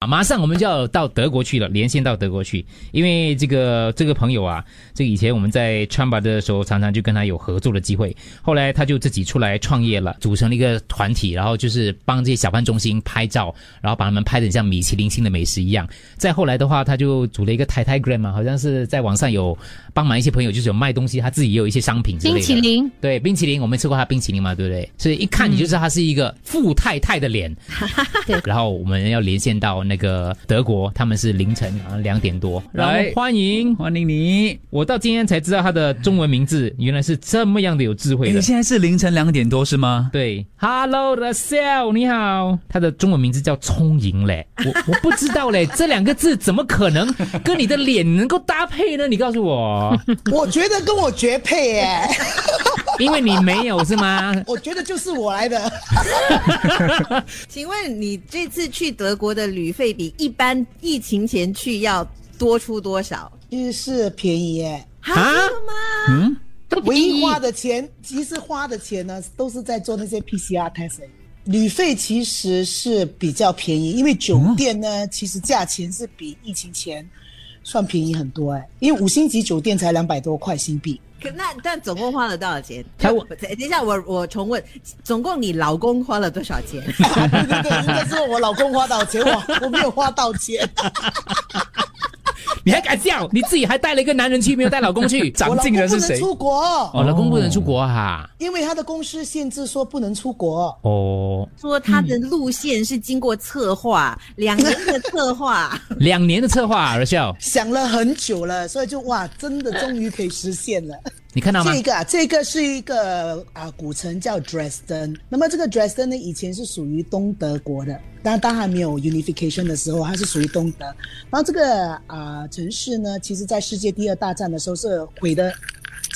啊，马上我们就要到德国去了，连线到德国去，因为这个这个朋友啊，这个以前我们在川巴的时候，常常就跟他有合作的机会，后来他就自己出来创业了，组成了一个团体，然后就是帮这些小贩中心拍照，然后把他们拍的像米其林星的美食一样。再后来的话，他就组了一个 t a Gram 嘛，好像是在网上有帮忙一些朋友，就是有卖东西，他自己也有一些商品之类的。冰淇淋，对，冰淇淋，我们吃过他冰淇淋嘛，对不对？所以一看你就知道他是一个富太太的脸。对然后我们要连线到那个德国，他们是凌晨好像两点多，来欢迎。欢迎你。我到今天才知道他的中文名字原来是这么样的有智慧的。你现在是凌晨两点多是吗？对，Hello 的 Cell，你好，他的中文名字叫聪颖嘞，我我不知道嘞，这两个字怎么可能跟你的脸能够搭配呢？你告诉我，我觉得跟我绝配耶，因为你没有是吗？我觉得就是我来的。请问你这次去德国的旅费比一般疫情前去要多出多少？其实是便宜耶，啊？嗯，唯一花的钱，其实花的钱呢，都是在做那些 PCR test 而已。旅费其实是比较便宜，因为酒店呢，其实价钱是比疫情前算便宜很多哎，因为五星级酒店才两百多块新币。可那但总共花了多少钱？才我等等一下，我我重问，总共你老公花了多少钱？对 对对，应该是我老公花到钱，我我没有花到钱。你还敢笑？你自己还带了一个男人去，没有带老公去？我 长老进人是谁？公不能出国，哦，老公不能出国哈。因为他的公司限制说不能出国。哦，说他的路线是经过策划，两年的策划。两年的策划，而笑，想了很久了，所以就哇，真的终于可以实现了。你看到吗？这个啊，这个是一个啊古城叫 Dresden。那么这个 Dresden 呢，以前是属于东德国的，但当还没有 unification 的时候，它是属于东德。然后这个啊城市呢，其实在世界第二大战的时候是毁的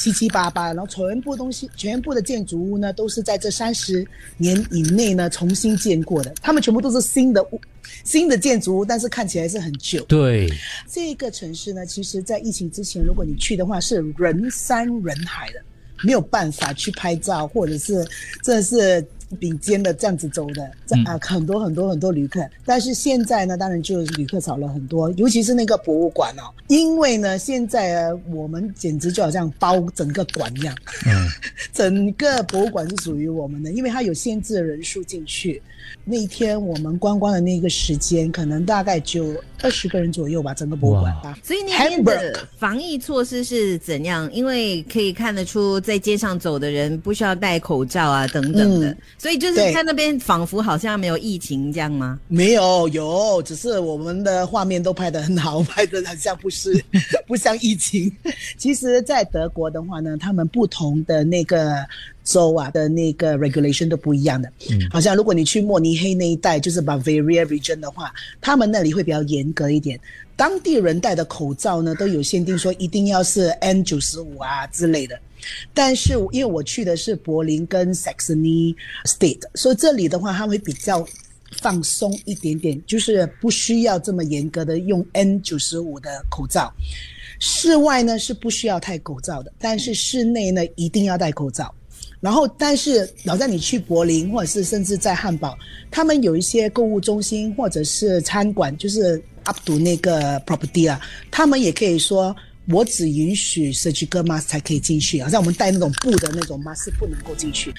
七七八八，然后全部东西、全部的建筑物呢，都是在这三十年以内呢重新建过的。他们全部都是新的物、新的建筑物，但是看起来是很旧。对，这个城市呢，其实在疫情之前，如果你去的话，是人山人海的，没有办法去拍照，或者是这是顶尖的这样子走的，这啊、很多很多很多旅客。但是现在呢，当然就旅客少了很多，尤其是那个博物馆哦，因为呢，现在呃我们简直就好像包整个馆一样，嗯，整个博物馆是属于我们的，因为它有限制的人数进去。那一天我们观光的那个时间，可能大概就二十个人左右吧，整个博物馆啊。所以那边的防疫措施是怎样？因为可以看得出，在街上走的人不需要戴口罩啊，等等的。嗯所以就是对在那边仿佛好像没有疫情这样吗？没有，有，只是我们的画面都拍得很好，拍得很像不是 不像疫情。其实，在德国的话呢，他们不同的那个州啊的那个 regulation 都不一样的。嗯，好像如果你去慕尼黑那一带，就是 Bavaria region 的话，他们那里会比较严格一点。当地人戴的口罩呢，都有限定说一定要是 N 九十五啊之类的。但是因为我去的是柏林跟 Saxony State，所以这里的话，他会比较放松一点点，就是不需要这么严格的用 N 九十五的口罩。室外呢是不需要戴口罩的，但是室内呢一定要戴口罩。然后，但是老在你去柏林，或者是甚至在汉堡，他们有一些购物中心或者是餐馆，就是 up to 那个 property 啊，他们也可以说，我只允许 surgical mask 才可以进去，好像我们戴那种布的那种 mask 是不能够进去。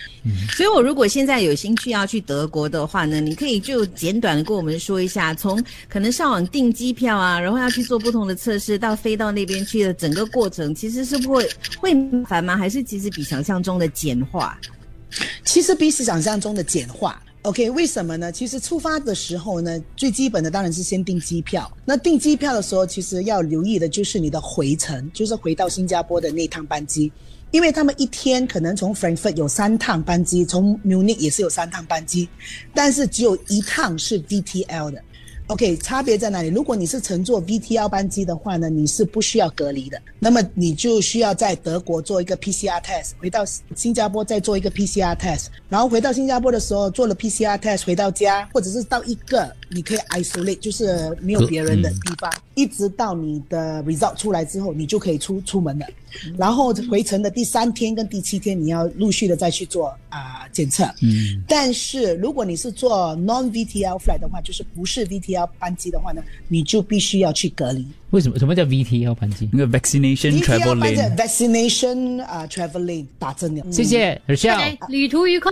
所以，我如果现在有兴趣要去德国的话呢，你可以就简短的跟我们说一下，从可能上网订机票啊，然后要去做不同的测试，到飞到那边去的整个过程，其实是会会麻烦吗？还是其实比想象中的简化？其实比想象中的简化。OK，为什么呢？其实出发的时候呢，最基本的当然是先订机票。那订机票的时候，其实要留意的就是你的回程，就是回到新加坡的那趟班机，因为他们一天可能从 Frankfurt 有三趟班机，从 Munich 也是有三趟班机，但是只有一趟是 DTL 的。OK，差别在哪里？如果你是乘坐 VTL 班机的话呢，你是不需要隔离的，那么你就需要在德国做一个 PCR test，回到新加坡再做一个 PCR test，然后回到新加坡的时候做了 PCR test，回到家或者是到一个你可以 isolate，就是没有别人的地方，一直到你的 result 出来之后，你就可以出出门了。然后回程的第三天跟第七天，你要陆续的再去做啊、检测。嗯，但是如果你是做 non VTL flight 的话，就是不是 VTL 班机的话呢，你就必须要去隔离。为什么什么叫 VTL 班机？那个 vaccination travel VTL 班 lane 的。vaccination 啊、travel lane 打针了。谢谢 Rochelle。来，旅途愉快。